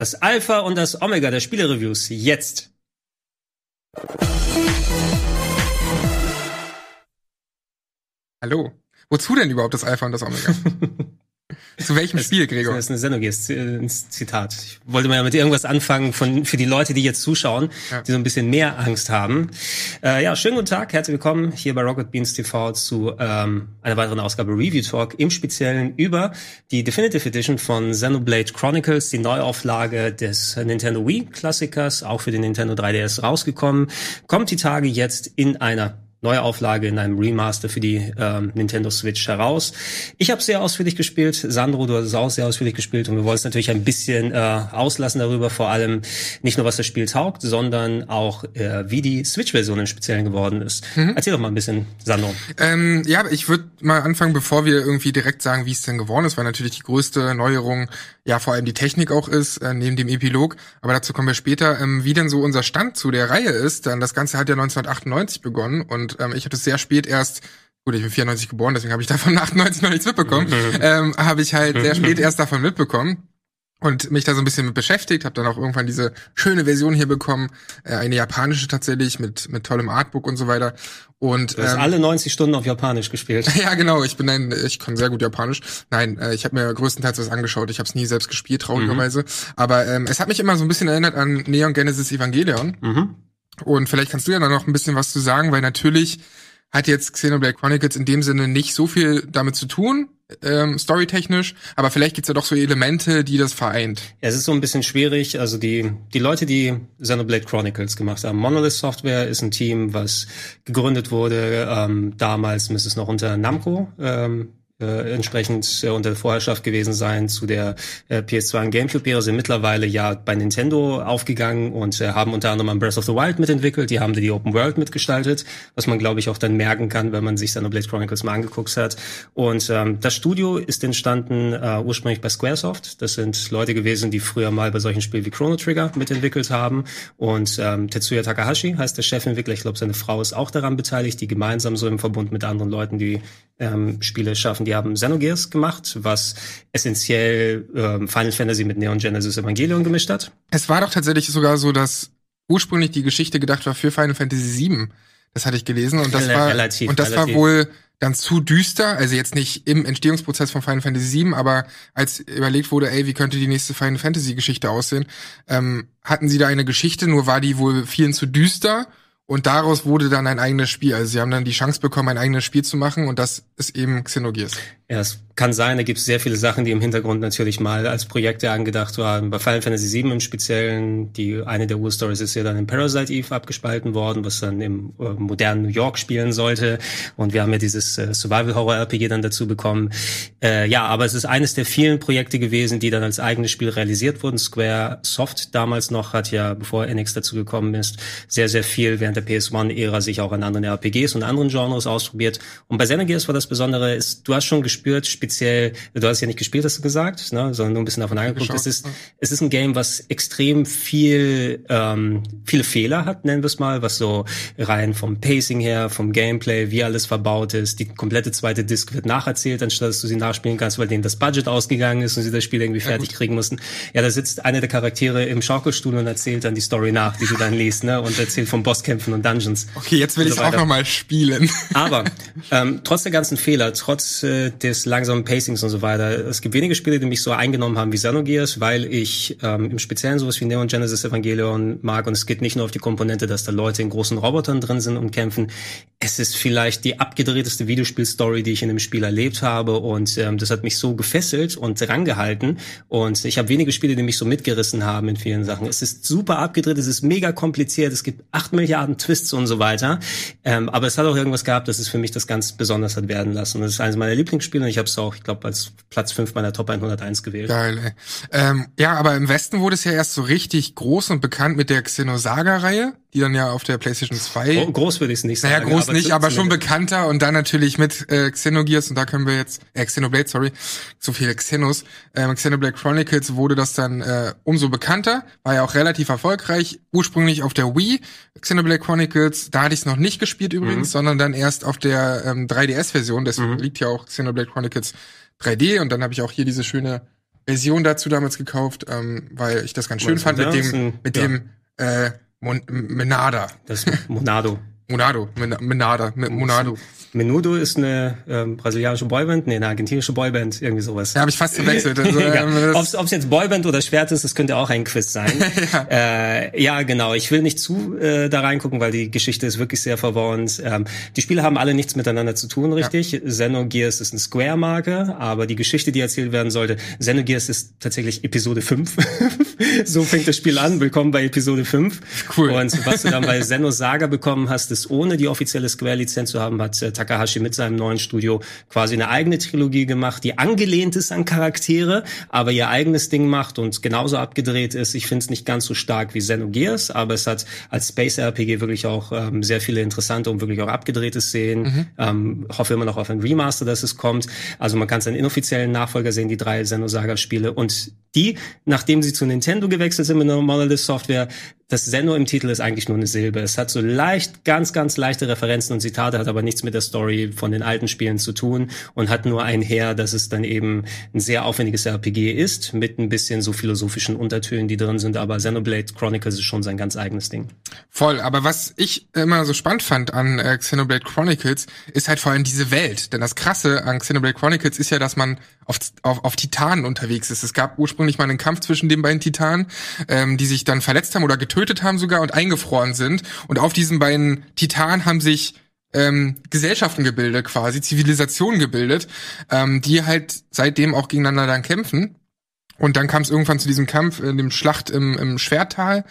Das Alpha und das Omega der Spielereviews jetzt. Hallo. Wozu denn überhaupt das Alpha und das Omega? Zu welchem Spiel, Gregor? Das ist eine Xenogears-Zitat. Ich wollte mal ja mit irgendwas anfangen von, für die Leute, die jetzt zuschauen, ja. die so ein bisschen mehr Angst haben. Äh, ja, schönen guten Tag, herzlich willkommen hier bei Rocket Beans TV zu ähm, einer weiteren Ausgabe Review Talk, im Speziellen über die Definitive Edition von Xenoblade Chronicles, die Neuauflage des Nintendo Wii-Klassikers, auch für den Nintendo 3DS rausgekommen. Kommt die Tage jetzt in einer Neuauflage in einem Remaster für die ähm, Nintendo Switch heraus. Ich habe sehr ausführlich gespielt. Sandro, du hast es auch sehr ausführlich gespielt und wir wollen es natürlich ein bisschen äh, auslassen darüber, vor allem nicht nur was das Spiel taugt, sondern auch äh, wie die Switch-Version im Speziellen geworden ist. Mhm. Erzähl doch mal ein bisschen, Sandro. Ähm, ja, ich würde mal anfangen, bevor wir irgendwie direkt sagen, wie es denn geworden ist, weil natürlich die größte Neuerung ja vor allem die Technik auch ist, äh, neben dem Epilog. Aber dazu kommen wir später, ähm, wie denn so unser Stand zu der Reihe ist. Denn das Ganze hat ja 1998 begonnen und ähm, ich habe das sehr spät erst gut, ich bin 94 geboren, deswegen habe ich davon 98 noch nichts mitbekommen, ähm, habe ich halt sehr spät erst davon mitbekommen und mich da so ein bisschen mit beschäftigt, habe dann auch irgendwann diese schöne Version hier bekommen, äh, eine japanische tatsächlich mit mit tollem Artbook und so weiter. Und du hast ähm, alle 90 Stunden auf Japanisch gespielt. ja, genau. Ich bin ein, ich kann sehr gut Japanisch. Nein, äh, ich habe mir größtenteils was angeschaut. Ich habe es nie selbst gespielt, traurigerweise. Mhm. Aber ähm, es hat mich immer so ein bisschen erinnert an Neon Genesis Evangelion. Mhm. Und vielleicht kannst du ja da noch ein bisschen was zu sagen, weil natürlich hat jetzt Xenoblade Chronicles in dem Sinne nicht so viel damit zu tun, ähm, storytechnisch, aber vielleicht gibt's ja doch so Elemente, die das vereint. Ja, es ist so ein bisschen schwierig. Also die, die Leute, die Xenoblade Chronicles gemacht haben, Monolith Software ist ein Team, was gegründet wurde. Ähm, damals müsste es noch unter Namco ähm, äh, entsprechend äh, unter Vorherrschaft gewesen sein zu der äh, PS2 und GameCube-Ära, sind mittlerweile ja bei Nintendo aufgegangen und äh, haben unter anderem Breath of the Wild mitentwickelt, die haben die Open World mitgestaltet, was man glaube ich auch dann merken kann, wenn man sich Xenoblade Chronicles mal angeguckt hat. Und ähm, das Studio ist entstanden äh, ursprünglich bei Squaresoft. Das sind Leute gewesen, die früher mal bei solchen Spielen wie Chrono Trigger mitentwickelt haben. Und ähm, Tetsuya Takahashi heißt der Chefentwickler. Ich glaube, seine Frau ist auch daran beteiligt, die gemeinsam so im Verbund mit anderen Leuten die ähm, Spiele schaffen. Die haben Xenogears gemacht, was essentiell ähm, Final Fantasy mit Neon Genesis Evangelion gemischt hat. Es war doch tatsächlich sogar so, dass ursprünglich die Geschichte gedacht war für Final Fantasy VII. Das hatte ich gelesen und das Rel war relativ, und das relativ. war wohl dann zu düster, also jetzt nicht im Entstehungsprozess von Final Fantasy VII, aber als überlegt wurde, ey, wie könnte die nächste Final Fantasy Geschichte aussehen, ähm, hatten sie da eine Geschichte, nur war die wohl vielen zu düster und daraus wurde dann ein eigenes Spiel. Also sie haben dann die Chance bekommen, ein eigenes Spiel zu machen und das ist eben Xenogears. Ja, es kann sein, da gibt es sehr viele Sachen, die im Hintergrund natürlich mal als Projekte angedacht waren. Bei Final Fantasy VII im Speziellen, die eine der Urstories ist ja dann in Parasite Eve abgespalten worden, was dann im äh, modernen New York spielen sollte. Und wir haben ja dieses äh, Survival Horror RPG dann dazu bekommen. Äh, ja, aber es ist eines der vielen Projekte gewesen, die dann als eigenes Spiel realisiert wurden. Square Soft damals noch hat ja, bevor NX dazu gekommen ist, sehr, sehr viel während der PS1-Ära sich auch an anderen RPGs und anderen Genres ausprobiert. Und bei Xenogears war das Besondere, ist, du hast schon gespürt, speziell, du hast ja nicht gespielt, hast du gesagt, ne, sondern nur ein bisschen davon angeguckt. Es ist, es ist ein Game, was extrem viel, ähm, viele Fehler hat, nennen wir es mal, was so rein vom Pacing her, vom Gameplay, wie alles verbaut ist. Die komplette zweite Disc wird nacherzählt, anstatt dass du sie nachspielen kannst, weil denen das Budget ausgegangen ist und sie das Spiel irgendwie fertig ja, kriegen mussten. Ja, da sitzt einer der Charaktere im Schaukelstuhl und erzählt dann die Story nach, die du dann liest, ne, und erzählt vom Bosskämpfen und Dungeons. Okay, jetzt will ich so auch noch mal spielen. Aber ähm, trotz der ganzen Fehler, trotz äh, des langsamen Pacings und so weiter, es gibt wenige Spiele, die mich so eingenommen haben wie Xenogears, weil ich ähm, im Speziellen sowas wie Neon Genesis Evangelion mag und es geht nicht nur auf die Komponente, dass da Leute in großen Robotern drin sind und kämpfen. Es ist vielleicht die abgedrehteste Videospielstory, die ich in einem Spiel erlebt habe und ähm, das hat mich so gefesselt und rangehalten und ich habe wenige Spiele, die mich so mitgerissen haben in vielen Sachen. Es ist super abgedreht, es ist mega kompliziert, es gibt acht Milliarden Twists und so weiter. Ähm, aber es hat auch irgendwas gehabt, das es für mich das ganz besonders hat werden lassen. Das ist eines meiner Lieblingsspiele und ich habe es auch, ich glaube, als Platz 5 meiner Top 101 gewählt. Geil, ey. Ähm, ja, aber im Westen wurde es ja erst so richtig groß und bekannt mit der Xenosaga-Reihe die dann ja auf der PlayStation 2. Oh, groß würde ich es nicht sagen. Naja, groß aber nicht, aber schon bekannter und dann natürlich mit äh, Xenogears und da können wir jetzt, äh, Xenoblade, sorry, so viele Xenos. Ähm, Xenoblade Chronicles wurde das dann äh, umso bekannter, war ja auch relativ erfolgreich. Ursprünglich auf der Wii, Xenoblade Chronicles, da hatte ich es noch nicht gespielt übrigens, mhm. sondern dann erst auf der ähm, 3DS-Version, deswegen mhm. liegt ja auch Xenoblade Chronicles 3D und dann habe ich auch hier diese schöne Version dazu damals gekauft, ähm, weil ich das ganz schön fand mit ist dem, mit ja. dem äh, Mon Menada. Das Monado. Monado, Men Menada, Me- Monado. Menudo ist eine ähm, brasilianische Boyband, nee, eine argentinische Boyband, irgendwie sowas. Ja, habe ich fast verwechselt. Also, ähm, Ob es jetzt Boyband oder Schwert ist, das könnte auch ein Quiz sein. ja. Äh, ja, genau. Ich will nicht zu äh, da reingucken, weil die Geschichte ist wirklich sehr verworren. Ähm, die Spiele haben alle nichts miteinander zu tun, richtig? Xenogears ist eine Square-Marke, aber die Geschichte, die erzählt werden sollte, Xenogears ist tatsächlich Episode 5. so fängt das Spiel an. Willkommen bei Episode 5. Cool. Und was du dann bei Xenosaga bekommen hast, ist ohne die offizielle Square-Lizenz zu haben, hat äh, Takahashi mit seinem neuen Studio quasi eine eigene Trilogie gemacht, die angelehnt ist an Charaktere, aber ihr eigenes Ding macht und genauso abgedreht ist. Ich finde es nicht ganz so stark wie Xenogears, aber es hat als Space-RPG wirklich auch ähm, sehr viele interessante und wirklich auch abgedrehte Szenen. Ähm, hoffe immer noch auf ein Remaster, dass es kommt. Also man kann seinen inoffiziellen Nachfolger sehen, die drei Xenosaga-Spiele. Und die, nachdem sie zu Nintendo gewechselt sind mit Monolith Software, das Zeno im Titel ist eigentlich nur eine Silbe. Es hat so leicht, ganz, ganz leichte Referenzen und Zitate, hat aber nichts mit der Story von den alten Spielen zu tun und hat nur einher, dass es dann eben ein sehr aufwendiges RPG ist, mit ein bisschen so philosophischen Untertönen, die drin sind. Aber Xenoblade Chronicles ist schon sein ganz eigenes Ding. Voll, aber was ich immer so spannend fand an äh, Xenoblade Chronicles, ist halt vor allem diese Welt. Denn das Krasse an Xenoblade Chronicles ist ja, dass man auf, auf, auf Titanen unterwegs ist. Es gab ursprünglich mal einen Kampf zwischen den beiden Titanen, ähm, die sich dann verletzt haben oder getötet haben sogar und eingefroren sind. Und auf diesen beiden Titanen haben sich ähm, Gesellschaften gebildet, quasi Zivilisationen gebildet, ähm, die halt seitdem auch gegeneinander dann kämpfen. Und dann kam es irgendwann zu diesem Kampf in dem Schlacht im, im Schwerttal,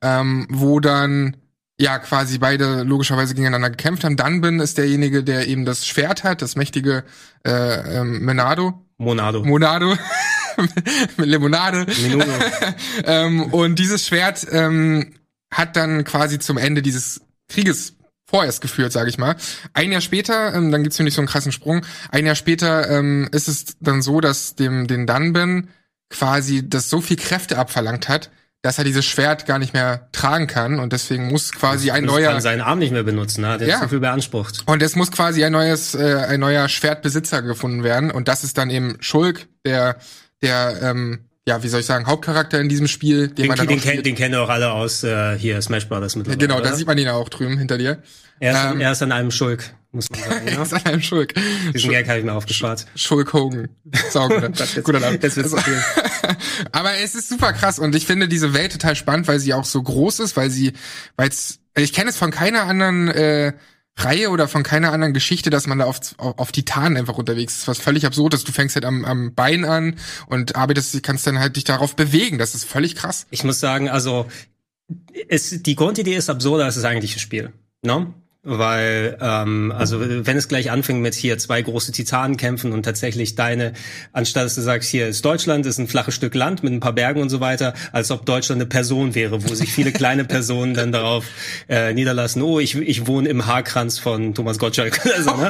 ähm, wo dann ja quasi beide logischerweise gegeneinander gekämpft haben. Dunban ist derjenige, der eben das Schwert hat, das mächtige äh, ähm, Menado, Monado. Monado mit Limonade. Ähm, und dieses Schwert ähm, hat dann quasi zum Ende dieses Krieges vorerst geführt, sage ich mal. Ein Jahr später, ähm, dann gibt's nämlich so einen krassen Sprung. Ein Jahr später ähm, ist es dann so, dass dem den Dunban quasi das so viel Kräfte abverlangt hat, dass er dieses Schwert gar nicht mehr tragen kann und deswegen muss quasi ein neuer kann seinen Arm nicht mehr benutzen, ne? der Ja. ist zu viel beansprucht. und es muss quasi ein neues äh, ein neuer Schwertbesitzer gefunden werden und das ist dann eben Schulk, der der ähm, ja, wie soll ich sagen, Hauptcharakter in diesem Spiel, den, Den, man dann den, kennt, den kennen auch alle aus äh, hier Smash Brothers mittlerweile. Genau, da sieht man ihn ja auch drüben hinter dir. er, ist, ähm, er ist an einem Schulk, muss man sagen. Er Ja? ist an einem Schulk. Diesen Gag habe ich mir aufgespart. Schulk Hogan. Sauguter. Guter Name. viel. Aber es ist super krass und ich finde diese Welt total spannend, weil sie auch so groß ist, weil sie, weil ich kenne es von keiner anderen äh, Reihe oder von keiner anderen Geschichte, dass man da auf, auf, Titanen einfach unterwegs ist. Was völlig absurd ist. Du fängst halt am, am Bein an und arbeitest, kannst dann halt dich darauf bewegen. Das ist völlig krass. Ich muss sagen, also es, die Grundidee ist absurder als das eigentliche Spiel. Ne? Weil, ähm, also wenn es gleich anfängt mit hier zwei große Titanen kämpfen und tatsächlich deine, anstatt dass du sagst, hier ist Deutschland, ist ein flaches Stück Land mit ein paar Bergen und so weiter, als ob Deutschland eine Person wäre, wo sich viele kleine Personen dann darauf äh, niederlassen, oh, ich, ich wohne im Haarkranz von Thomas Gottschalk. also, ne?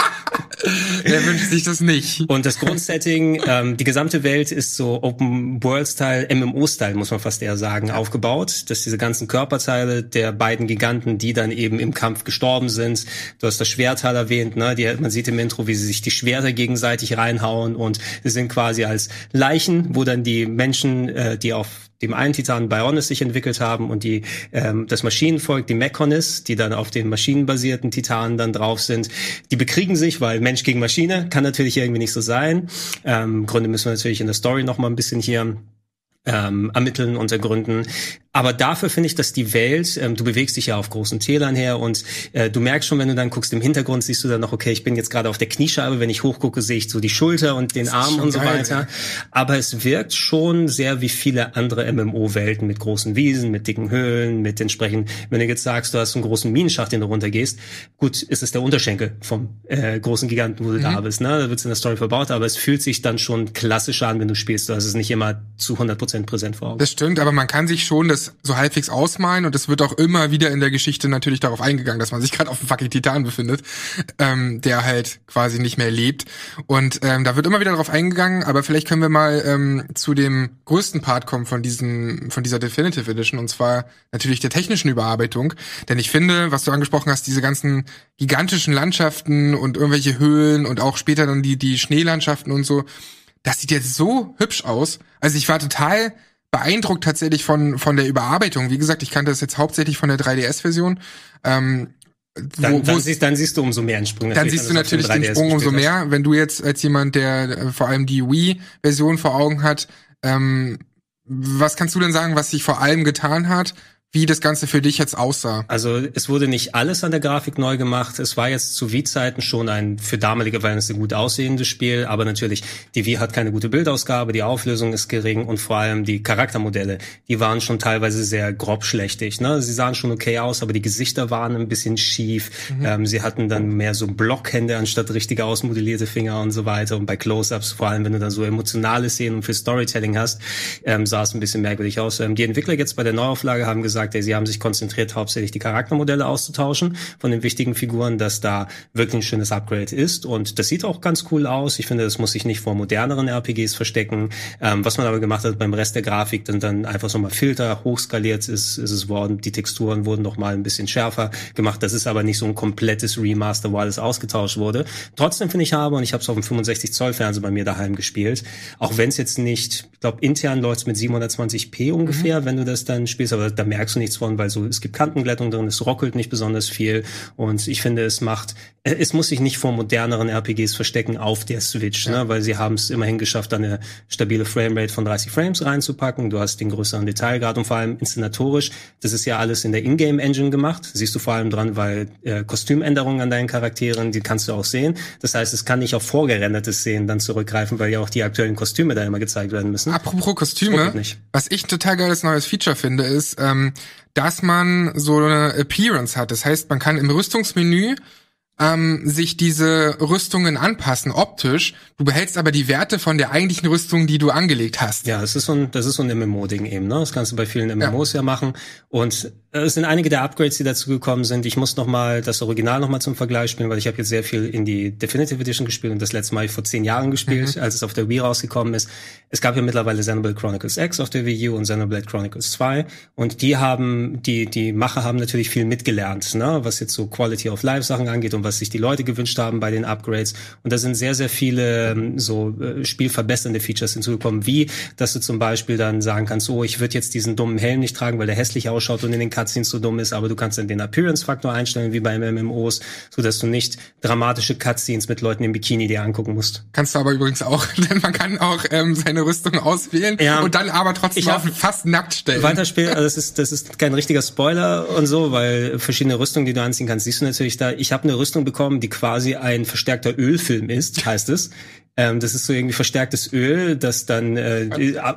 Wer wünscht sich das nicht? Und das Grundsetting, ähm, die gesamte Welt ist so Open World Style, MMO Style, muss man fast eher sagen, aufgebaut. Dass diese ganzen Körperteile der beiden Giganten, die dann eben im Kampf gestorben sind. Du hast das Schwertal erwähnt, ne? Die, man sieht im Intro, wie sie sich die Schwerter gegenseitig reinhauen und sie sind quasi als Leichen, wo dann die Menschen, äh, die auf dem einen Titan Bionis sich entwickelt haben und die ähm, das Maschinenvolk, die Mechonis, die dann auf den maschinenbasierten Titanen dann drauf sind, die bekriegen sich, weil Mensch gegen Maschine kann natürlich irgendwie nicht so sein. Ähm, Gründe müssen wir natürlich in der Story noch mal ein bisschen hier ähm, ermitteln und ergründen. Aber dafür finde ich, dass die Welt, ähm, du bewegst dich ja auf großen Tälern her und äh, du merkst schon, wenn du dann guckst, im Hintergrund siehst du dann noch, okay, ich bin jetzt gerade auf der Kniescheibe, wenn ich hochgucke, sehe ich so die Schulter und den Arm und so geil, weiter. ey. Aber es wirkt schon sehr wie viele andere MMO-Welten mit großen Wiesen, mit dicken Höhlen, mit entsprechend, wenn du jetzt sagst, du hast einen großen Minenschacht, den du runtergehst, gut, ist es der Unterschenkel vom äh, großen Giganten, wo du da bist, ne? Da wird's in der Story verbaut, aber es fühlt sich dann schon klassischer an, wenn du spielst. Du hast es nicht immer zu 100% präsent vor Augen. Das stimmt, aber man kann sich schon das so halbwegs ausmalen und es wird auch immer wieder in der Geschichte natürlich darauf eingegangen, dass man sich gerade auf dem fucking Titan befindet, ähm, der halt quasi nicht mehr lebt. Und ähm, da wird immer wieder darauf eingegangen, aber vielleicht können wir mal ähm, zu dem größten Part kommen von diesem, von dieser Definitive Edition und zwar natürlich der technischen Überarbeitung. Denn ich finde, was du angesprochen hast, diese ganzen gigantischen Landschaften und irgendwelche Höhlen und auch später dann die, die Schneelandschaften und so, das sieht jetzt so hübsch aus. Also ich war total beeindruckt tatsächlich von, von der Überarbeitung. Wie gesagt, ich kannte das jetzt hauptsächlich von der 3DS-Version. Ähm, dann, wo, dann, siehst, dann siehst du umso mehr einen Sprung. Dann siehst du natürlich den Sprung umso mehr. Wenn du jetzt als jemand, der äh, vor allem die Wii-Version vor Augen hat, ähm, was kannst du denn sagen, was sich vor allem getan hat? Wie das Ganze für dich jetzt aussah. Also es wurde nicht alles an der Grafik neu gemacht. Es war jetzt zu Wii-Zeiten schon ein für damalige Verhältnisse gut aussehendes Spiel, aber natürlich, die Wii hat keine gute Bildausgabe, die Auflösung ist gering und vor allem die Charaktermodelle, die waren schon teilweise sehr grob schlechtig. Ne? Sie sahen schon okay aus, aber die Gesichter waren ein bisschen schief. Mhm. Ähm, sie hatten dann mehr so Blockhände anstatt richtige ausmodellierte Finger und so weiter. Und bei Close-Ups, vor allem wenn du dann so emotionale Szenen für Storytelling hast, ähm, sah es ein bisschen merkwürdig aus. Ähm, die Entwickler jetzt bei der Neuauflage haben gesagt, gesagt, sie haben sich konzentriert, hauptsächlich die Charaktermodelle auszutauschen von den wichtigen Figuren, dass da wirklich ein schönes Upgrade ist. Und das sieht auch ganz cool aus. Ich finde, das muss sich nicht vor moderneren RPGs verstecken. Ähm, was man aber gemacht hat beim Rest der Grafik, dann, dann einfach so mal Filter hochskaliert ist, ist es worden. Die Texturen wurden noch mal ein bisschen schärfer gemacht. Das ist aber nicht so ein komplettes Remaster, wo alles ausgetauscht wurde. Trotzdem finde ich habe, und ich habe es auf dem 65 Zoll Fernseher bei mir daheim gespielt, auch wenn es jetzt nicht, ich glaube, intern läuft es mit 720p ungefähr, mhm. wenn du das dann spielst, aber da merkst du nichts von, weil so es gibt Kantenglättung drin, es rockelt nicht besonders viel und ich finde, es macht, es muss sich nicht vor moderneren RPGs verstecken auf der Switch, ja. ne, weil sie haben es immerhin geschafft, eine stabile Framerate von 30 Frames reinzupacken. Du hast den größeren Detailgrad und vor allem inszenatorisch, das ist ja alles in der Ingame Engine gemacht. Siehst du vor allem dran, weil äh, Kostümänderungen an deinen Charakteren, die kannst du auch sehen. Das heißt, es kann nicht auf vorgerendertes Szenen dann zurückgreifen, weil ja auch die aktuellen Kostüme da immer gezeigt werden müssen. Apropos Kostüme, was ich total geiles neues Feature finde, ist, ähm, dass man so eine Appearance hat. Das heißt, man kann im Rüstungsmenü ähm, sich diese Rüstungen anpassen, optisch. Du behältst aber die Werte von der eigentlichen Rüstung, die du angelegt hast. Ja, das ist so ein, das ist so ein MMO-Ding eben, ne? Das kannst du bei vielen MMOs ja, ja machen. Und es sind einige der Upgrades, die dazu gekommen sind. Ich muss noch mal das Original noch mal zum Vergleich spielen, weil ich habe jetzt sehr viel in die Definitive Edition gespielt und das letzte Mal vor zehn Jahren gespielt, mhm. als es auf der Wii rausgekommen ist. Es gab ja mittlerweile Xenoblade Chronicles X auf der Wii U und Xenoblade Chronicles 2 und die haben, die, die Macher haben natürlich viel mitgelernt, ne? was jetzt so Quality of Life Sachen angeht und was sich die Leute gewünscht haben bei den Upgrades. Und da sind sehr, sehr viele ähm, so äh, spielverbessernde Features hinzugekommen, wie, dass du zum Beispiel dann sagen kannst, oh, ich würde jetzt diesen dummen Helm nicht tragen, weil der hässlich ausschaut und in den Cutscenes so dumm ist, aber du kannst dann den Appearance-Faktor einstellen, wie bei MMOs, so dass du nicht dramatische Cutscenes mit Leuten im Bikini dir angucken musst. Kannst du aber übrigens auch, denn man kann auch ähm, seine Rüstung auswählen ja, und dann aber trotzdem auf fast nackt stellen. Weiterspielen, also das ist, das ist kein richtiger Spoiler und so, weil verschiedene Rüstungen, die du anziehen kannst, siehst du natürlich da. Ich habe eine Rüstung bekommen, die quasi ein verstärkter Ölfilm ist, heißt es. Ähm, das ist so irgendwie verstärktes Öl, das dann äh,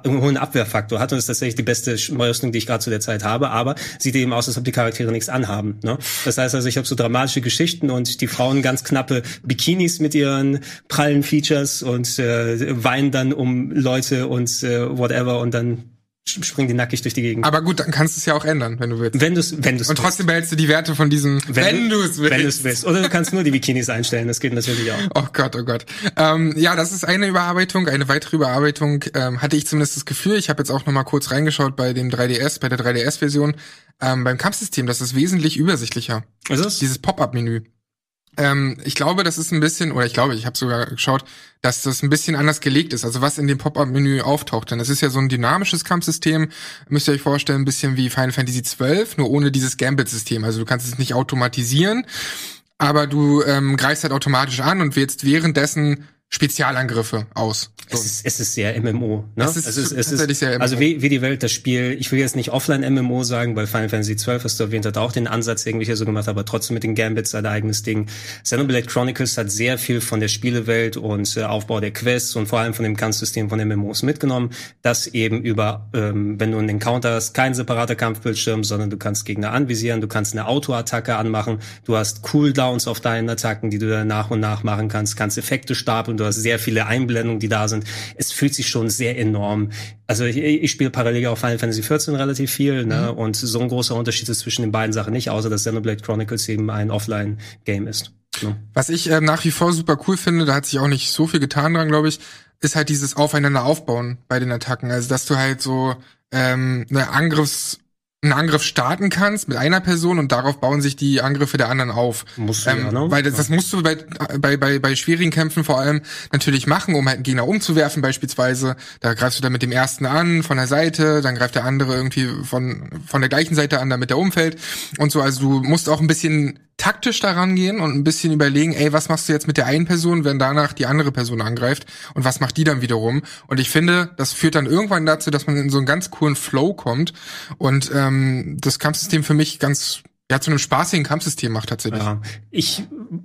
einen hohen Abwehrfaktor hat und ist tatsächlich die beste Rüstung, die ich gerade zu der Zeit habe. Aber sieht eben aus, als ob die Charaktere nichts anhaben. Ne? Das heißt also, ich habe so dramatische Geschichten und die Frauen ganz knappe Bikinis mit ihren prallen Features und äh, weinen dann um Leute und äh, whatever und dann springen die nackig durch die Gegend. Aber gut, dann kannst du es ja auch ändern, wenn du willst. Wenn du es wenn du's Und trotzdem willst. behältst du die Werte von diesem, wenn, wenn du es willst. Wenn du es willst. Oder du kannst nur die Bikinis einstellen, das geht natürlich auch. Oh Gott, oh Gott. Ähm, ja, das ist eine Überarbeitung. Eine weitere Überarbeitung ähm, hatte ich zumindest das Gefühl. Ich habe jetzt auch noch mal kurz reingeschaut bei dem 3DS, bei der 3DS-Version. Ähm, beim Kampfsystem, das ist wesentlich übersichtlicher. Ist es? Dieses Pop-Up-Menü. Ähm, ich glaube, das ist ein bisschen, oder ich glaube, ich habe sogar geschaut, dass das ein bisschen anders gelegt ist. Also was in dem Pop-up-Menü auftaucht. Denn es ist ja so ein dynamisches Kampfsystem, müsst ihr euch vorstellen, ein bisschen wie Final Fantasy XII, nur ohne dieses Gambit-System. Also du kannst es nicht automatisieren, aber du ähm, greifst halt automatisch an und wählst währenddessen Spezialangriffe aus. Es ist, es ist sehr MMO. Ne? Es ist, also es es ist sehr MMO. Also wie, wie die Welt das Spiel, ich will jetzt nicht Offline-MMO sagen, weil Final Fantasy XII, hast du erwähnt, hat auch den Ansatz irgendwie hier so gemacht, aber trotzdem mit den Gambits sein eigenes Ding. Xenoblade Chronicles hat sehr viel von der Spielewelt und äh, Aufbau der Quests und vor allem von dem Kampfsystem von MMOs mitgenommen, das eben über, ähm, wenn du einen Encounter hast, kein separater Kampfbildschirm, sondern du kannst Gegner anvisieren, du kannst eine Autoattacke anmachen, du hast Cooldowns auf deinen Attacken, die du dann nach und nach machen kannst, kannst Effekte stapeln, du hast sehr viele Einblendungen, die da sind. Es fühlt sich schon sehr enorm. Also ich, ich spiele parallel auch Final Fantasy XIV relativ viel, ne? Mhm. Und so ein großer Unterschied ist zwischen den beiden Sachen nicht, außer dass Xenoblade Chronicles eben ein Offline-Game ist. Ne? Was ich äh, nach wie vor super cool finde, da hat sich auch nicht so viel getan dran, glaube ich, ist halt dieses Aufeinander aufbauen bei den Attacken. Also dass du halt so ähm, eine Angriffs einen Angriff starten kannst mit einer Person und darauf bauen sich die Angriffe der anderen auf. Musst du ähm, ja, ne? Weil das, das musst du bei, bei, bei, bei schwierigen Kämpfen vor allem natürlich machen, um halt einen Gegner umzuwerfen beispielsweise. Da greifst du dann mit dem ersten an von der Seite, dann greift der andere irgendwie von, von der gleichen Seite an, damit der umfällt und so. Also du musst auch ein bisschen taktisch daran gehen und ein bisschen überlegen, ey, was machst du jetzt mit der einen Person, wenn danach die andere Person angreift und was macht die dann wiederum? Und ich finde, das führt dann irgendwann dazu, dass man in so einen ganz coolen Flow kommt und ähm, das Kampfsystem für mich ganz ja zu einem spaßigen Kampfsystem macht tatsächlich. Ja, ich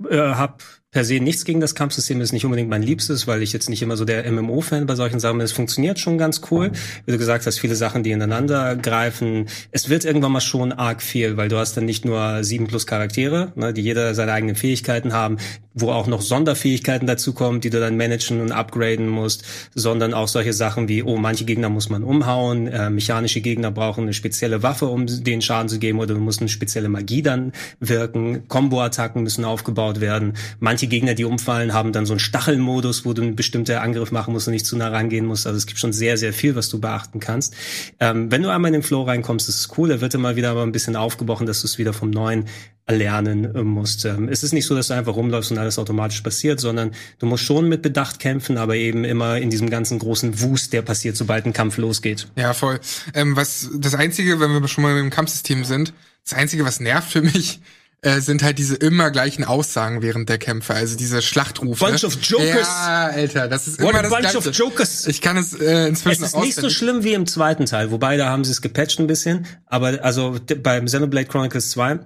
äh, habe per se nichts gegen das Kampfsystem, ist nicht unbedingt mein Liebstes, weil ich jetzt nicht immer so der MMO-Fan bei solchen Sachen bin. Es funktioniert schon ganz cool. Wie du gesagt hast, viele Sachen, die ineinander greifen. Es wird irgendwann mal schon arg viel, weil du hast dann nicht nur sieben plus Charaktere, ne, die jeder seine eigenen Fähigkeiten haben, wo auch noch Sonderfähigkeiten dazukommen, die du dann managen und upgraden musst, sondern auch solche Sachen wie, oh, manche Gegner muss man umhauen, äh, mechanische Gegner brauchen eine spezielle Waffe, um den Schaden zu geben, oder du musst eine spezielle Magie dann wirken, Combo-Attacken müssen aufgebaut werden. Manche Gegner, die umfallen, haben dann so einen Stachelmodus, wo du einen bestimmten Angriff machen musst und nicht zu nah rangehen musst. Also es gibt schon sehr, sehr viel, was du beachten kannst. Ähm, wenn du einmal in den Flow reinkommst, ist es cool. Er wird immer wieder aber ein bisschen aufgebrochen, dass du es wieder vom Neuen erlernen äh, musst. Ähm, es ist nicht so, dass du einfach rumläufst und alles automatisch passiert, sondern du musst schon mit Bedacht kämpfen, aber eben immer in diesem ganzen großen Wust, der passiert, sobald ein Kampf losgeht. Ja, voll. Ähm, was das Einzige, wenn wir schon mal im Kampfsystem sind, das Einzige, was nervt für mich, äh, sind halt diese immer gleichen Aussagen während der Kämpfe, also diese Schlachtrufe. Bunch of Jokers. Ja, Alter, das ist What immer a das bunch Gleiche. of jokers. Ich kann es äh, inzwischen Es ist nicht so schlimm wie im zweiten Teil, wobei da haben sie es gepatcht ein bisschen. Aber also beim Xenoblade Chronicles 2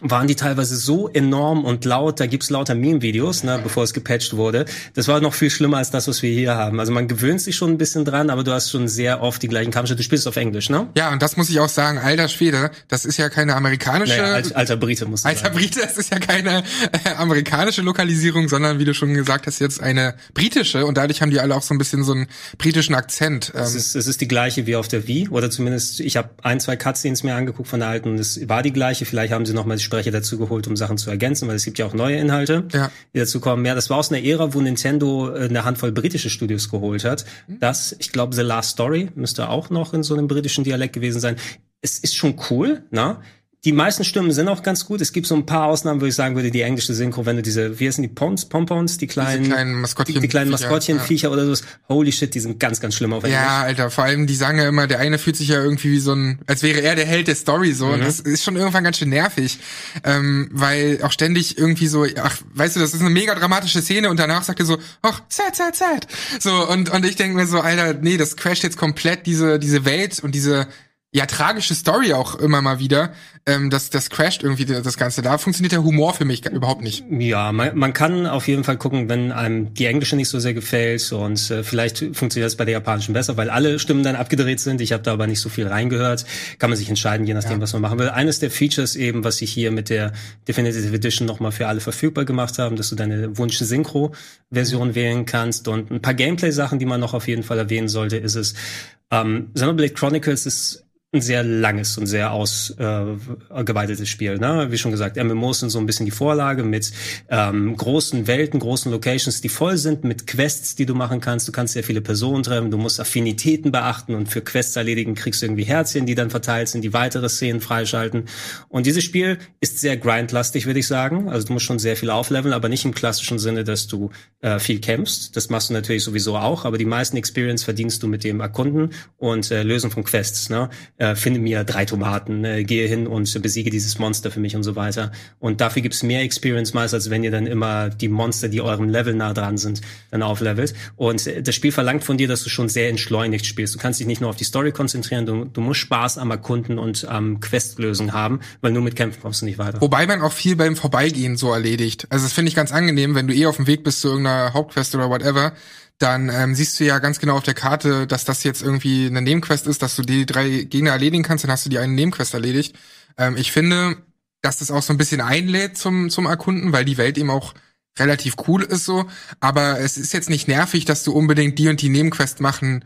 waren die teilweise so enorm und laut, da gibt's lauter Meme-Videos, ne, bevor es gepatcht wurde. Das war noch viel schlimmer als das, was wir hier haben. Also man gewöhnt sich schon ein bisschen dran, aber du hast schon sehr oft die gleichen Kampfschritte. Du spielst auf Englisch, ne? Ja, und das muss ich auch sagen, alter Schwede, das ist ja keine amerikanische Naja, alt, alter Brite muss Alter sagen. Brite, das ist ja keine äh, amerikanische Lokalisierung, sondern wie du schon gesagt hast, jetzt eine britische und dadurch haben die alle auch so ein bisschen so einen britischen Akzent. Ähm, Es ist, es ist die gleiche wie auf der Wii, oder zumindest, ich habe ein, zwei Cutscenes mir angeguckt von der alten und es war die gleiche. Vielleicht haben sie noch die Sprecher dazu geholt, um Sachen zu ergänzen, weil es gibt ja auch neue Inhalte, Ja. die dazu kommen. Ja, das war aus einer Ära, wo Nintendo äh, eine Handvoll britische Studios geholt hat. Das, ich glaube, The Last Story müsste auch noch in so einem britischen Dialekt gewesen sein. Es ist schon cool, ne? Die meisten Stimmen sind auch ganz gut. Es gibt so ein paar Ausnahmen, wo ich sagen würde, die englische Synchro, wenn du diese, wie heißen die Pons, Pompons, die kleinen, kleinen Maskottchen- die, die kleinen Viecher, Maskottchenviecher oder so. Holy shit, die sind ganz, ganz schlimm auf Englisch. ja, Alter, vor allem die sagen ja immer, der eine fühlt sich ja irgendwie wie so ein, als wäre er der Held der Story so. Mhm. Und das ist schon irgendwann ganz schön nervig. Ähm, weil auch ständig irgendwie so, ach, weißt du, das ist eine mega dramatische Szene und danach sagt er so, ach, sad, sad, sad. So, und, und ich denke mir so, Alter, nee, das crasht jetzt komplett diese, diese Welt und diese ja, tragische Story auch immer mal wieder. Ähm, das, das crasht irgendwie das Ganze. Da funktioniert der Humor für mich überhaupt nicht. Ja, man, man kann auf jeden Fall gucken, wenn einem die englische nicht so sehr gefällt und äh, vielleicht funktioniert das bei der japanischen besser, weil alle Stimmen dann abgedreht sind. Ich habe da aber nicht so viel reingehört. Kann man sich entscheiden, je nachdem, was man machen will. Eines der Features eben, was sie hier mit der Definitive Edition nochmal für alle verfügbar gemacht haben, dass du deine Wunsch-Synchro-Version wählen kannst und ein paar Gameplay-Sachen, die man noch auf jeden Fall erwähnen sollte, ist es, ähm, Xenoblade Chronicles ist ein sehr langes und sehr ausgeweitetes Spiel. Ne? Wie schon gesagt, MMOs sind so ein bisschen die Vorlage mit ähm, großen Welten, großen Locations, die voll sind mit Quests, die du machen kannst. Du kannst sehr viele Personen treffen, du musst Affinitäten beachten und für Quests erledigen kriegst du irgendwie Herzchen, die dann verteilt sind, die weitere Szenen freischalten. Und dieses Spiel ist sehr grindlastig, würde ich sagen. Also du musst schon sehr viel aufleveln, aber nicht im klassischen Sinne, dass du äh, viel kämpfst. Das machst du natürlich sowieso auch, aber die meisten Experience verdienst du mit dem Erkunden und äh, Lösen von Quests. Ne? Äh, finde mir drei Tomaten, äh, gehe hin und besiege dieses Monster für mich und so weiter. Und dafür gibt's mehr Experience meist, als wenn ihr dann immer die Monster, die eurem Level nah dran sind, dann auflevelt. Und äh, das Spiel verlangt von dir, dass du schon sehr entschleunigt spielst. Du kannst dich nicht nur auf die Story konzentrieren, du, du musst Spaß am Erkunden und am Questlösen haben, weil nur mit Kämpfen kommst du nicht weiter. Wobei man auch viel beim Vorbeigehen so erledigt. Also das finde ich ganz angenehm, wenn du eh auf dem Weg bist zu irgendeiner Hauptquest oder whatever, dann ähm, siehst du ja ganz genau auf der Karte, dass das jetzt irgendwie eine Nebenquest ist, dass du die drei Gegner erledigen kannst, dann hast du die eine Nebenquest erledigt. Ähm, ich finde, dass das auch so ein bisschen einlädt zum, zum Erkunden, weil die Welt eben auch relativ cool ist so. Aber es ist jetzt nicht nervig, dass du unbedingt die und die Nebenquest machen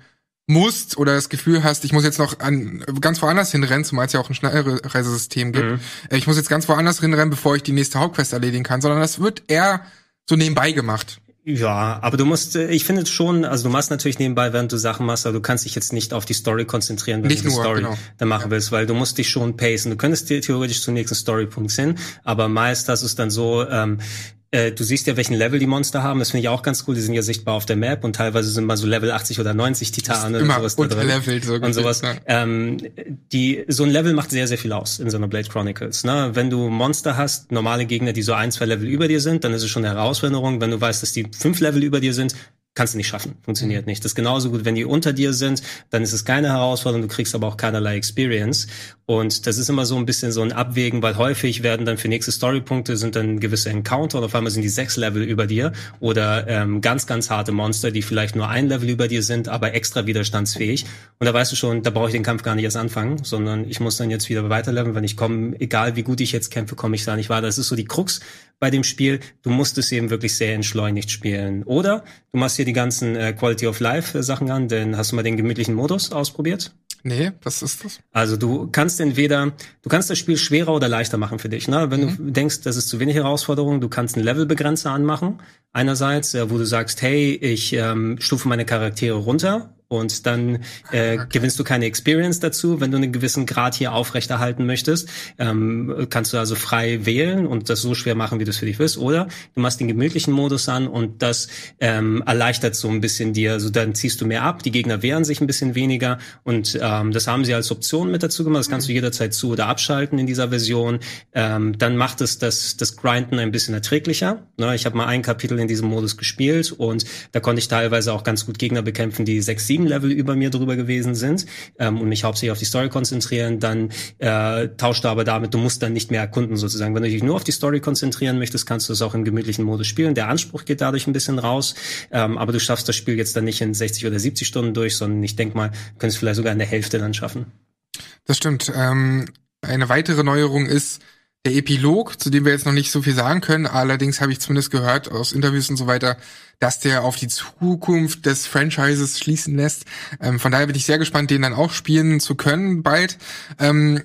musst oder das Gefühl hast, ich muss jetzt noch an ganz woanders hinrennen, zumal es ja auch ein Schnellreisesystem gibt. Mhm. Äh, Ich muss jetzt ganz woanders hinrennen, bevor ich die nächste Hauptquest erledigen kann, sondern das wird eher so nebenbei gemacht. Ja, aber du musst, äh, ich finde schon, also du machst natürlich nebenbei, während du Sachen machst, aber du kannst dich jetzt nicht auf die Story konzentrieren, wenn nicht du die nur, Story genau. dann machen Ja. willst, weil du musst dich schon pacen. Du könntest dir theoretisch zum nächsten Storypunkt hin, aber meist hast du es dann so, ähm, äh, du siehst ja, welchen Level die Monster haben. Das finde ich auch ganz cool. Die sind ja sichtbar auf der Map und teilweise sind mal so Level 80 oder 90 Titanen oder sowas da drin unterlevelt so und sowas. ja. Ähm, die, so ein Level macht sehr, sehr viel aus in so einer Blade Chronicles. Ne? Wenn du Monster hast, normale Gegner, die so ein, zwei Level über dir sind, dann ist es schon eine Herausforderung. Wenn du weißt, dass die fünf Level über dir sind, kannst du nicht schaffen. Funktioniert nicht. Das ist genauso gut, wenn die unter dir sind, dann ist es keine Herausforderung, du kriegst aber auch keinerlei Experience. Und das ist immer so ein bisschen so ein Abwägen, weil häufig werden dann für nächste Storypunkte sind dann gewisse Encounter und auf einmal sind die sechs Level über dir oder ähm, ganz, ganz harte Monster, die vielleicht nur ein Level über dir sind, aber extra widerstandsfähig. Und da weißt du schon, da brauche ich den Kampf gar nicht erst anfangen, sondern ich muss dann jetzt wieder weiterleveln. Wenn ich komme, egal wie gut ich jetzt kämpfe, komme ich da nicht weiter. Das ist so die Krux bei dem Spiel. Du musst es eben wirklich sehr entschleunigt spielen. Oder du machst hier die ganzen äh, Quality of Life äh, Sachen an, denn hast du mal den gemütlichen Modus ausprobiert? Nee, was ist das? Also du kannst entweder, du kannst das Spiel schwerer oder leichter machen für dich. Ne? Wenn du denkst, das ist zu wenig Herausforderung, du kannst einen Levelbegrenzer anmachen. Einerseits, äh, wo du sagst, hey, ich ähm, stufe meine Charaktere runter und dann äh, gewinnst du keine Experience dazu, wenn du einen gewissen Grad hier aufrechterhalten möchtest. Ähm, kannst du also frei wählen und das so schwer machen, wie du es für dich willst. Oder du machst den gemütlichen Modus an und das ähm, erleichtert so ein bisschen dir. Also dann ziehst du mehr ab, die Gegner wehren sich ein bisschen weniger und ähm, das haben sie als Option mit dazu gemacht. Das kannst du jederzeit zu- oder abschalten in dieser Version. Ähm, dann macht es das, das Grinden ein bisschen erträglicher. Ne, ich habe mal ein Kapitel in diesem Modus gespielt und da konnte ich teilweise auch ganz gut Gegner bekämpfen, die sechs, Level über mir drüber gewesen sind ähm, und mich hauptsächlich auf die Story konzentrieren. Dann äh, tauscht du aber damit, du musst dann nicht mehr erkunden sozusagen. Wenn du dich nur auf die Story konzentrieren möchtest, kannst du es auch im gemütlichen Modus spielen. Der Anspruch geht dadurch ein bisschen raus, ähm, aber du schaffst das Spiel jetzt dann nicht in 60 oder 70 Stunden durch, sondern ich denk mal, könntest vielleicht sogar in der Hälfte dann schaffen. Das stimmt. Ähm, eine weitere Neuerung ist der Epilog, zu dem wir jetzt noch nicht so viel sagen können. Allerdings habe ich zumindest gehört aus Interviews und so weiter, dass der auf die Zukunft des Franchises schließen lässt. Ähm, von daher bin ich sehr gespannt, den dann auch spielen zu können bald. Ähm,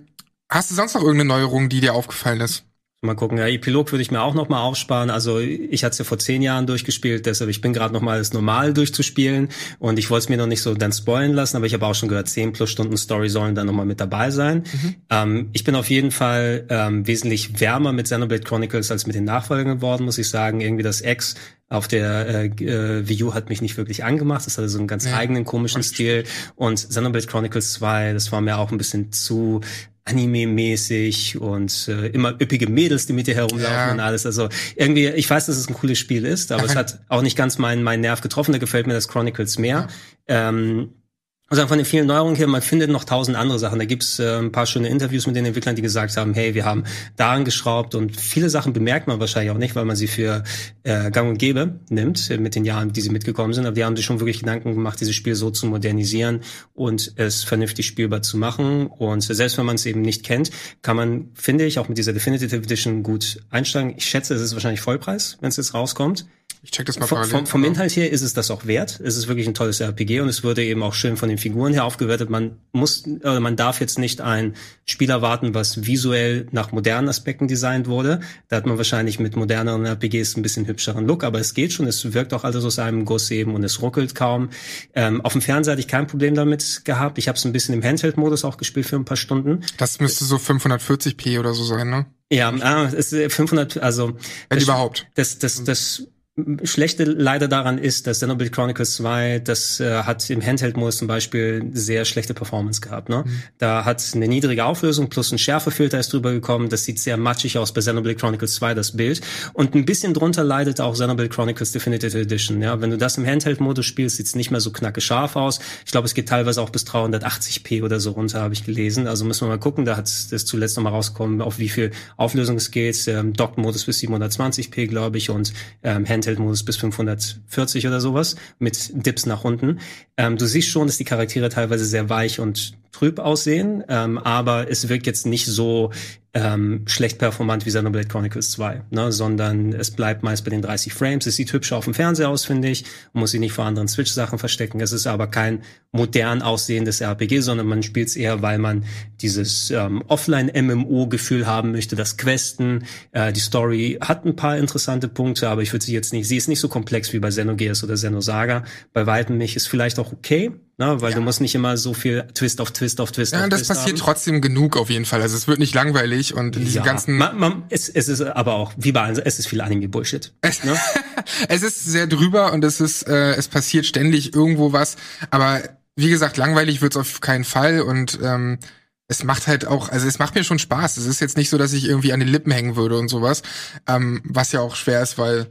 hast du sonst noch irgendeine Neuerung, die dir aufgefallen ist? Mal gucken, ja, Epilog würde ich mir auch noch mal aufsparen. Also ich hatte es ja vor zehn Jahren durchgespielt, deshalb ich bin gerade noch mal das normal durchzuspielen und ich wollte es mir noch nicht so dann spoilen lassen, aber ich habe auch schon gehört, 10 plus Stunden Story sollen dann noch mal mit dabei sein. Ähm, ich bin auf jeden Fall ähm, wesentlich wärmer mit Xenoblade Chronicles als mit den Nachfolgern geworden, muss ich sagen. Irgendwie das X auf der äh, äh, Wii U hat mich nicht wirklich angemacht. Das hatte so einen ganz Ja, eigenen komischen Stil. Und Xenoblade Chronicles 2, das war mir auch ein bisschen zu Anime-mäßig und äh, immer üppige Mädels, die mit dir herumlaufen Ja. und alles. Also irgendwie, ich weiß, dass es ein cooles Spiel ist, aber es hat auch nicht ganz meinen meinen Nerv getroffen. Da gefällt mir das Chronicles mehr. Ähm, also von den vielen Neuerungen hier, man findet noch tausend andere Sachen. Da gibt's äh, ein paar schöne Interviews mit den Entwicklern, die gesagt haben, hey, wir haben daran geschraubt und viele Sachen bemerkt man wahrscheinlich auch nicht, weil man sie für äh, gang und gäbe nimmt äh, mit den Jahren, die sie mitgekommen sind. Aber die haben sich schon wirklich Gedanken gemacht, dieses Spiel so zu modernisieren und es vernünftig spielbar zu machen. Und selbst wenn man es eben nicht kennt, kann man, finde ich, auch mit dieser Definitive Edition gut einsteigen. Ich schätze, es ist wahrscheinlich Vollpreis, wenn es jetzt rauskommt. Ich check das mal parallel. vom, vom Inhalt her ist es das auch wert. Es ist wirklich ein tolles RPG und es wurde eben auch schön von den Figuren her aufgewertet. Man muss, oder man darf jetzt nicht ein Spiel erwarten, was visuell nach modernen Aspekten designt wurde. Da hat man wahrscheinlich mit moderneren RPGs ein bisschen hübscheren Look, aber es geht schon. Es wirkt auch alles aus einem Guss eben und es ruckelt kaum. Ähm, auf dem Fernseher hatte ich kein Problem damit gehabt. Ich habe es ein bisschen im Handheld-Modus auch gespielt für ein paar Stunden. Das müsste so 540p oder so sein, ne? Ja, ah, es ist 500, also Wenn das- überhaupt. Das, das, das Schlechte leider daran ist, dass Xenoblade Chronicles 2, das äh, hat im Handheld-Modus zum Beispiel sehr schlechte Performance gehabt. Ne? Da hat eine niedrige Auflösung plus ein Schärfefilter ist drüber gekommen. Das sieht sehr matschig aus bei Xenoblade Chronicles 2, das Bild. Und ein bisschen drunter leidet auch Xenoblade Chronicles Definitive Edition. Ja? Wenn du das im Handheld-Modus spielst, sieht's nicht mehr so knacke scharf aus. Ich glaube, es geht teilweise auch bis 380p oder so runter, habe ich gelesen. Also müssen wir mal gucken. Da hat es zuletzt noch mal rausgekommen, auf wie viel Auflösung es geht. Ähm, Dock-Modus bis 720p, glaube ich, und ähm, Handheld-Modus bis 540 oder sowas mit Dips nach unten. Ähm, du siehst schon, dass die Charaktere teilweise sehr weich und trüb aussehen, ähm, aber es wirkt jetzt nicht so ähm, schlecht performant wie Xenoblade Chronicles 2, ne, sondern es bleibt meist bei den 30 Frames. Es sieht hübsch auf dem Fernseher aus, finde ich, muss sich nicht vor anderen Switch-Sachen verstecken. Es ist aber kein modern aussehendes RPG, sondern man spielt es eher, weil man dieses ähm, Offline-MMO-Gefühl haben möchte, das Questen. Äh, die Story hat ein paar interessante Punkte, aber ich würde sie jetzt nicht, sie ist nicht so komplex wie bei Xenogears oder Xenosaga. Bei weitem nicht, ist vielleicht auch okay, ne, weil ja. du musst nicht immer so viel Twist auf Twist auf Twist ja, auf Twist das passiert haben. trotzdem genug auf jeden Fall. Also es wird nicht langweilig und in diesem ja, ganzen... Man, man, es, es ist aber auch, wie bei allen, es ist viel Anime-Bullshit. Es, ne? es ist sehr drüber und es ist, äh, es passiert ständig irgendwo was, aber wie gesagt, langweilig wird's auf keinen Fall und ähm, es macht halt auch, also es macht mir schon Spaß. Es ist jetzt nicht so, dass ich irgendwie an den Lippen hängen würde und sowas, ähm, was ja auch schwer ist, weil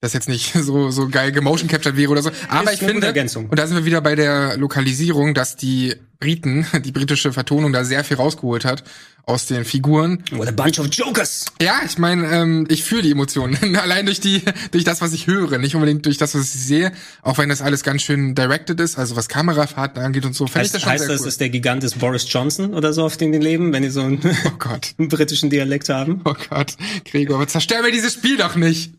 das jetzt nicht so so geil gemotion captured wäre oder so. Aber ich finde, und da sind wir wieder bei der Lokalisierung, dass die Briten, die britische Vertonung da sehr viel rausgeholt hat aus den Figuren. What a bunch of jokers! Ja, ich meine, ähm, ich fühle die Emotionen allein durch die durch das, was ich höre, nicht unbedingt durch das, was ich sehe. Auch wenn das alles ganz schön directed ist, also was Kamerafahrten angeht und so. Heißt, ich das schon heißt das, cool. ist der Gigant ist Boris Johnson oder so, auf dem die leben, wenn die so einen, oh Gott. einen britischen Dialekt haben? Oh Gott, Gregor, aber zerstör mir dieses Spiel doch nicht!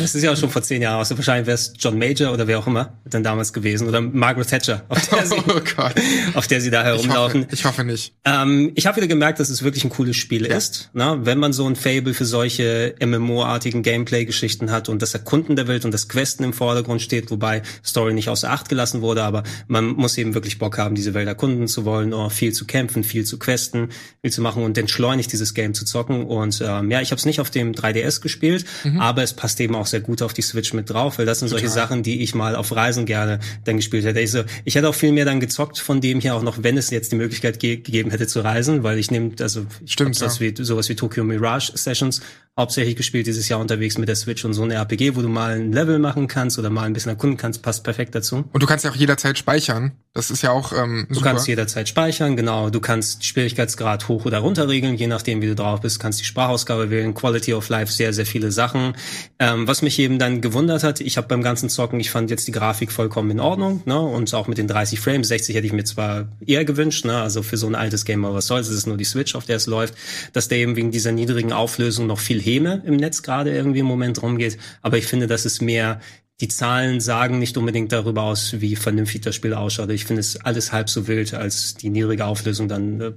Das ist ja auch schon vor zehn Jahren aus. Also wahrscheinlich wäre es John Major oder wer auch immer dann damals gewesen oder Margaret Thatcher, auf der, oh Gott. Auf der sie da herumlaufen. Ich hoffe, ich hoffe nicht. Ähm, ich habe wieder gemerkt, dass es wirklich ein cooles Spiel ja. ist. Na, wenn man so ein Fable für solche MMO-artigen Gameplay-Geschichten hat und das Erkunden der Welt und das Questen im Vordergrund steht, wobei Story nicht außer Acht gelassen wurde, aber man muss eben wirklich Bock haben, diese Welt erkunden zu wollen, oder viel zu kämpfen, viel zu questen, viel zu machen und entschleunigt dieses Game zu zocken. Und ähm, ja, ich habe es nicht auf dem 3DS gespielt, mhm. aber es passt eben auch sehr gut auf die Switch mit drauf, weil das sind Total. solche Sachen, die ich mal auf Reisen gerne dann gespielt hätte. Ich, so, ich hätte auch viel mehr dann gezockt von dem hier auch noch, wenn es jetzt die Möglichkeit ge gegeben hätte zu reisen, weil ich nehme, also ich Stimmt, ja. wie sowas wie Tokyo Mirage Sessions hauptsächlich gespielt dieses Jahr unterwegs mit der Switch und so eine RPG, wo du mal ein Level machen kannst oder mal ein bisschen erkunden kannst, passt perfekt dazu. Und du kannst ja auch jederzeit speichern. Das ist ja auch ähm, super. Du kannst jederzeit speichern, genau. Du kannst Schwierigkeitsgrad hoch oder runter regeln, je nachdem, wie du drauf bist. Kannst die Sprachausgabe wählen, Quality of Life, sehr, sehr viele Sachen. Ähm, was mich eben dann gewundert hat, ich habe beim ganzen Zocken, ich fand jetzt die Grafik vollkommen in Ordnung, ne? Und auch mit den 30 Frames, 60 hätte ich mir zwar eher gewünscht, ne? Also für so ein altes Game, aber was soll's, es ist nur die Switch, auf der es läuft, dass der eben wegen dieser niedrigen Auflösung noch viel Häme im Netz gerade irgendwie im Moment rumgeht. Aber ich finde, dass es mehr die Zahlen sagen nicht unbedingt darüber aus, wie vernünftig das Spiel ausschaut. Ich finde es alles halb so wild, als die niedrige Auflösung dann äh,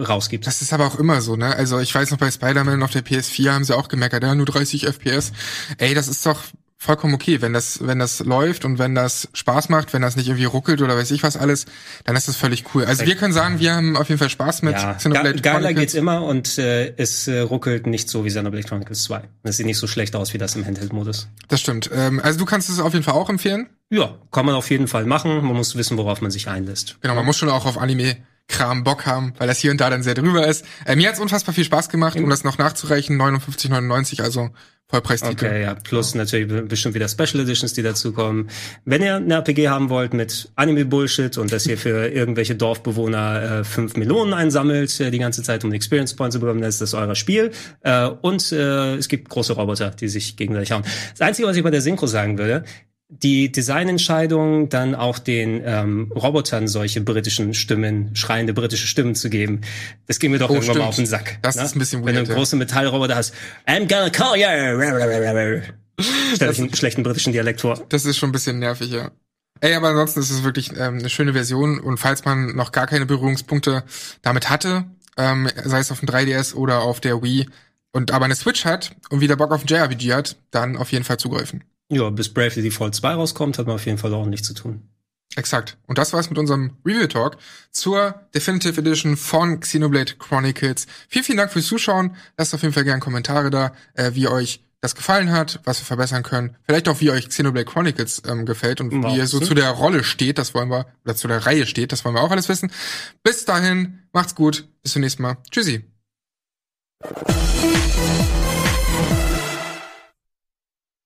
rausgibt. Das ist aber auch immer so, ne? Also ich weiß noch, bei Spider-Man auf der PS4 haben sie auch gemeckert, ja, nur 30 FPS. Ey, das ist doch vollkommen okay. Wenn das, wenn das läuft und wenn das Spaß macht, wenn das nicht irgendwie ruckelt oder weiß ich was alles, dann ist das völlig cool. Also wir können sagen, wir haben auf jeden Fall Spaß mit ja, Xenoblade Ge Geiler geht's immer und äh, es äh, ruckelt nicht so wie Xenoblade Chronicles 2. Es sieht nicht so schlecht aus wie das im Handheld-Modus. Das stimmt. Ähm, also du kannst es auf jeden Fall auch empfehlen? Ja, kann man auf jeden Fall machen. Man muss wissen, worauf man sich einlässt. Genau, man muss schon auch auf Anime Kram Bock haben, weil das hier und da dann sehr drüber ist. Äh, mir hat's unfassbar viel Spaß gemacht, um das noch nachzureichen. 59,99, also Vollpreistitel. Okay, ja. Plus natürlich bestimmt wieder Special Editions, die dazukommen. Wenn ihr eine RPG haben wollt mit Anime-Bullshit und das hier für irgendwelche Dorfbewohner äh, fünf Melonen einsammelt äh, die ganze Zeit, um einen Experience Point zu bekommen, dann ist das euer Spiel. Äh, und äh, es gibt große Roboter, die sich gegenseitig hauen. Das Einzige, was ich bei der Synchro sagen würde, die Designentscheidung, dann auch den ähm, Robotern solche britischen Stimmen, schreiende britische Stimmen zu geben, das ging mir doch oh, irgendwann stimmt. mal auf den Sack. Das ne? ist ein bisschen weird, Wenn du einen ja. großen Metallroboter hast, I'm gonna call you! Stell ich einen schlechten britischen Dialekt vor. Das ist schon ein bisschen nervig, ja. Ey, aber ansonsten ist es wirklich ähm, eine schöne Version und falls man noch gar keine Berührungspunkte damit hatte, ähm, sei es auf dem 3DS oder auf der Wii und aber eine Switch hat und wieder Bock auf ein JRPG hat, dann auf jeden Fall zugreifen. Ja, bis Bravely Default 2 rauskommt, hat man auf jeden Fall ordentlich zu tun. Exakt. Und das war's mit unserem Review Talk zur Definitive Edition von Xenoblade Chronicles. Vielen, vielen Dank fürs Zuschauen. Lasst auf jeden Fall gerne Kommentare da, äh, wie euch das gefallen hat, was wir verbessern können. Vielleicht auch, wie euch Xenoblade Chronicles ähm, gefällt und wie ihr so zu der Rolle steht, das wollen wir, oder zu der Reihe steht, das wollen wir auch alles wissen. Bis dahin, macht's gut, bis zum nächsten Mal. Tschüssi.